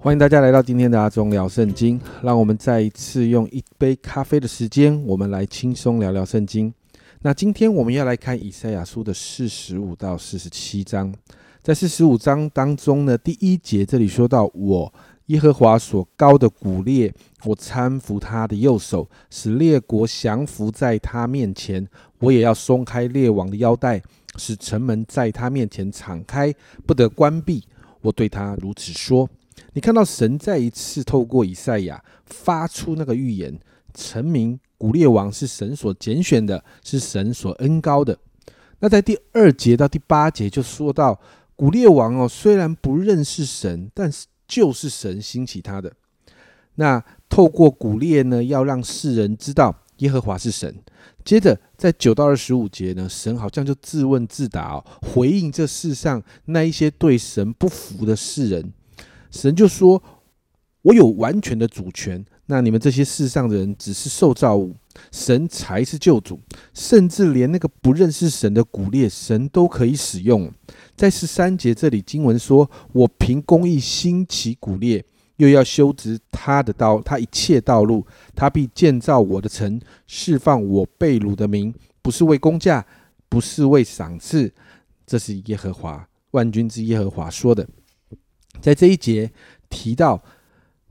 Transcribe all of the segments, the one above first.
欢迎大家来到今天的阿忠聊圣经。让我们再一次用一杯咖啡的时间，我们来轻松聊聊圣经。那今天我们要来看以赛亚书的四十五到四十七章。在四十五章当中呢，第一节这里说到：“我耶和华所高的古列，我搀扶他的右手，使列国降服在他面前。我也要松开列王的腰带，使城门在他面前敞开，不得关闭。我对他如此说。”你看到神再一次透过以赛亚发出那个预言，成名古列王是神所拣选的，是神所恩高的。那在第二节到第八节就说到古列王哦，虽然不认识神，但是就是神兴起他的。那透过古列呢，要让世人知道耶和华是神。接着在九到二十五节呢，神好像就自问自答哦，回应这世上那一些对神不服的世人。神就说：“我有完全的主权，那你们这些世上的人只是受造物，神才是救主。甚至连那个不认识神的古列，神都可以使用。”在十三节这里经文说：“我凭公义兴起古列，又要修直他的道，他一切道路，他必建造我的城，释放我被掳的民，不是为公价，不是为赏赐。”这是耶和华万军之耶和华说的。在这一节提到，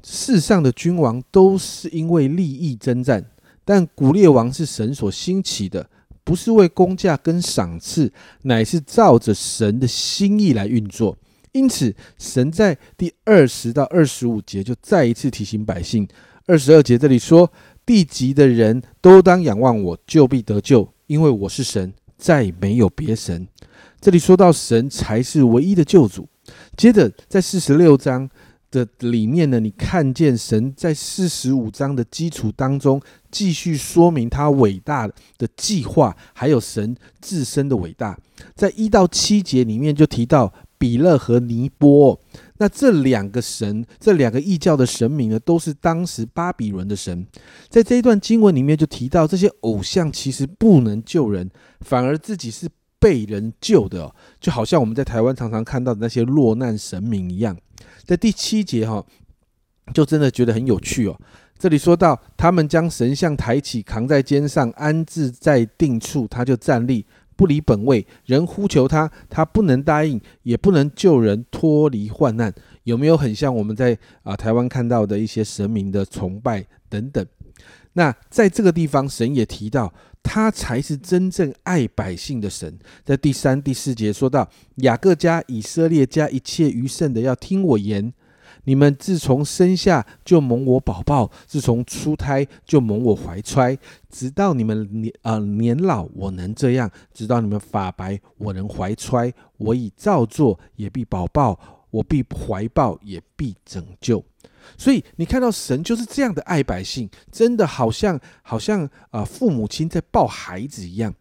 世上的君王都是因为利益征战，但古列王是神所兴起的，不是为公价跟赏赐，乃是照着神的心意来运作。因此，神在第二十到二十五节就再一次提醒百姓。二十二节这里说：“地级的人都当仰望我，就必得救，因为我是神，再没有别神。”这里说到神才是唯一的救主。接着，在四十六章的里面呢，你看见神在四十五章的基础当中，继续说明他伟大的计划，还有神自身的伟大。在一到七节里面就提到比勒和尼波，那这两个神，这两个异教的神明呢，都是当时巴比伦的神。在这一段经文里面就提到，这些偶像其实不能救人，反而自己是。被人救的，就好像我们在台湾常常看到的那些落难神明一样。在第七节哈，就真的觉得很有趣哦。这里说到，他们将神像抬起，扛在肩上，安置在定处，他就站立，不离本位。人呼求他，他不能答应，也不能救人脱离患难。有没有很像我们在啊台湾看到的一些神明的崇拜等等？那在这个地方，神也提到。他才是真正爱百姓的神。在第三、第四节说到：雅各家、以色列家一切余剩的，要听我言。你们自从生下就蒙我宝宝，自从出胎就蒙我怀揣，直到你们年啊年老，我能这样；直到你们发白，我能怀揣。我已照做，也必保抱；我必怀抱，也必拯救。所以你看到神就是这样的爱百姓，真的好像好像啊父母亲在抱孩子一样。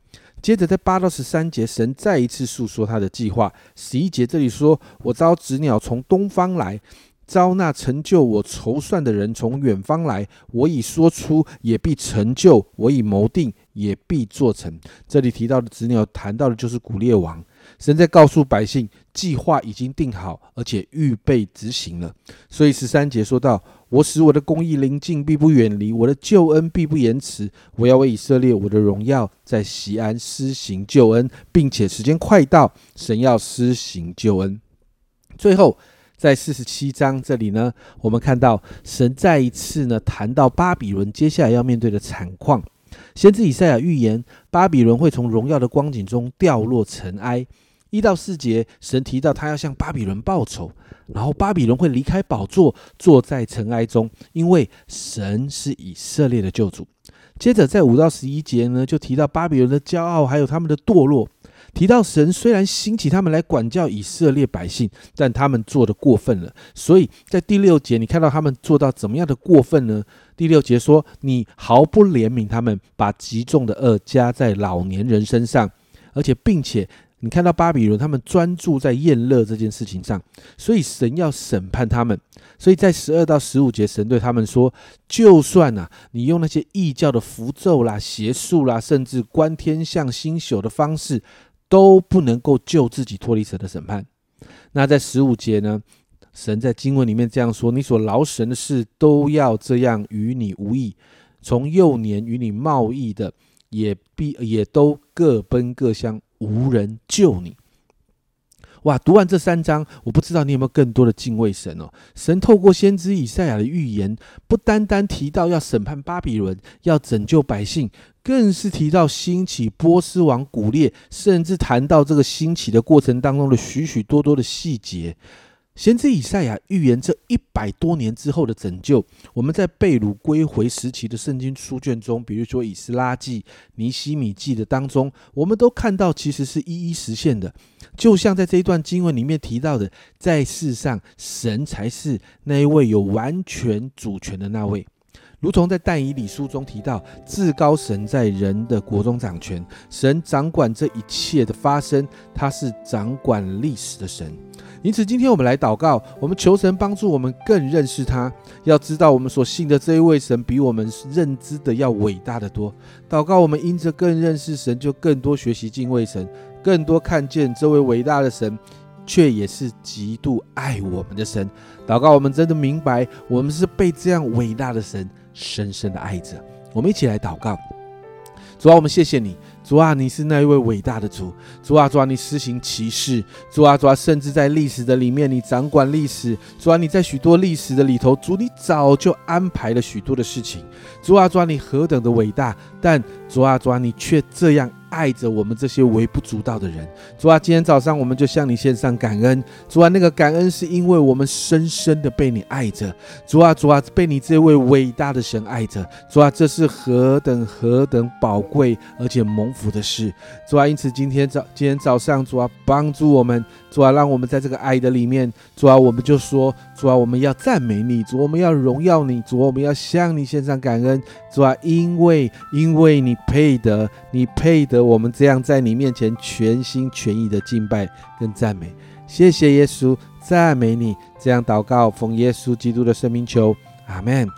接着在八到十三节，神再一次诉说他的计划。十一节这里说：“我招子鸟从东方来，招那成就我筹算的人从远方来。我已说出，也必成就；我已谋定，也必做成。”这里提到的子鸟，谈到的就是古列王。神在告诉百姓，计划已经定好，而且预备执行了。所以十三节说到：“我使我的公义临近，必不远离；我的救恩必不延迟。我要为以色列我的荣耀在西安施行救恩，并且时间快到，神要施行救恩。”最后，在四十七章这里呢，我们看到神再一次呢谈到巴比伦接下来要面对的惨况。先知以赛亚预言，巴比伦会从荣耀的光景中掉落尘埃。一到四节，神提到他要向巴比伦报仇，然后巴比伦会离开宝座，坐在尘埃中，因为神是以色列的救主。接着在五到十一节呢，就提到巴比伦的骄傲，还有他们的堕落。提到神虽然兴起他们来管教以色列百姓，但他们做的过分了。所以在第六节，你看到他们做到怎么样的过分呢？第六节说：“你毫不怜悯他们，把极重的恶加在老年人身上，而且并且你看到巴比伦他们专注在宴乐这件事情上，所以神要审判他们。所以在十二到十五节，神对他们说：就算啊，你用那些异教的符咒啦、邪术啦，甚至观天象星宿的方式。”都不能够救自己脱离神的审判。那在十五节呢？神在经文里面这样说：“你所劳神的事都要这样，与你无益。从幼年与你贸易的，也必也都各奔各乡，无人救你。”哇！读完这三章，我不知道你有没有更多的敬畏神哦。神透过先知以赛亚的预言，不单单提到要审判巴比伦，要拯救百姓，更是提到兴起波斯王古列，甚至谈到这个兴起的过程当中的许许多多的细节。先知以赛亚预言这一百多年之后的拯救，我们在被掳归回时期的圣经书卷中，比如说以斯拉记、尼西米记的当中，我们都看到其实是一一实现的。就像在这一段经文里面提到的，在世上神才是那一位有完全主权的那位。如同在但以理书中提到，至高神在人的国中掌权，神掌管这一切的发生，他是掌管历史的神。因此，今天我们来祷告，我们求神帮助我们更认识他。要知道，我们所信的这一位神比我们认知的要伟大的多。祷告，我们因着更认识神，就更多学习敬畏神，更多看见这位伟大的神，却也是极度爱我们的神。祷告，我们真的明白，我们是被这样伟大的神深深的爱着。我们一起来祷告，主啊，我们谢谢你。主啊，你是那一位伟大的主。主啊，主啊，你施行奇事。主啊，主啊，甚至在历史的里面，你掌管历史。主啊，你在许多历史的里头，主你早就安排了许多的事情。主啊，主啊，你何等的伟大！但主啊，主啊，你却这样。爱着我们这些微不足道的人，主啊，今天早上我们就向你献上感恩。主啊，那个感恩是因为我们深深的被你爱着。主啊，主啊，被你这位伟大的神爱着。主啊，这是何等何等宝贵而且蒙福的事。主啊，因此今天早今天早上，主啊，帮助我们。主啊，让我们在这个爱的里面，主啊，我们就说，主啊，我们要赞美你，主，我们要荣耀你，主，我们要向你献上感恩，主啊，因为因为你配得，你配得我们这样在你面前全心全意的敬拜跟赞美。谢谢耶稣，赞美你，这样祷告，奉耶稣基督的圣名求，阿门。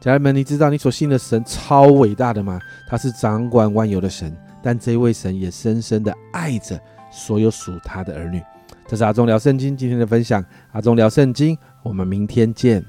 家人们，你知道你所信的神超伟大的吗？他是掌管万有的神，但这位神也深深的爱着所有属他的儿女。这是阿忠聊圣经今天的分享，阿忠聊圣经，我们明天见。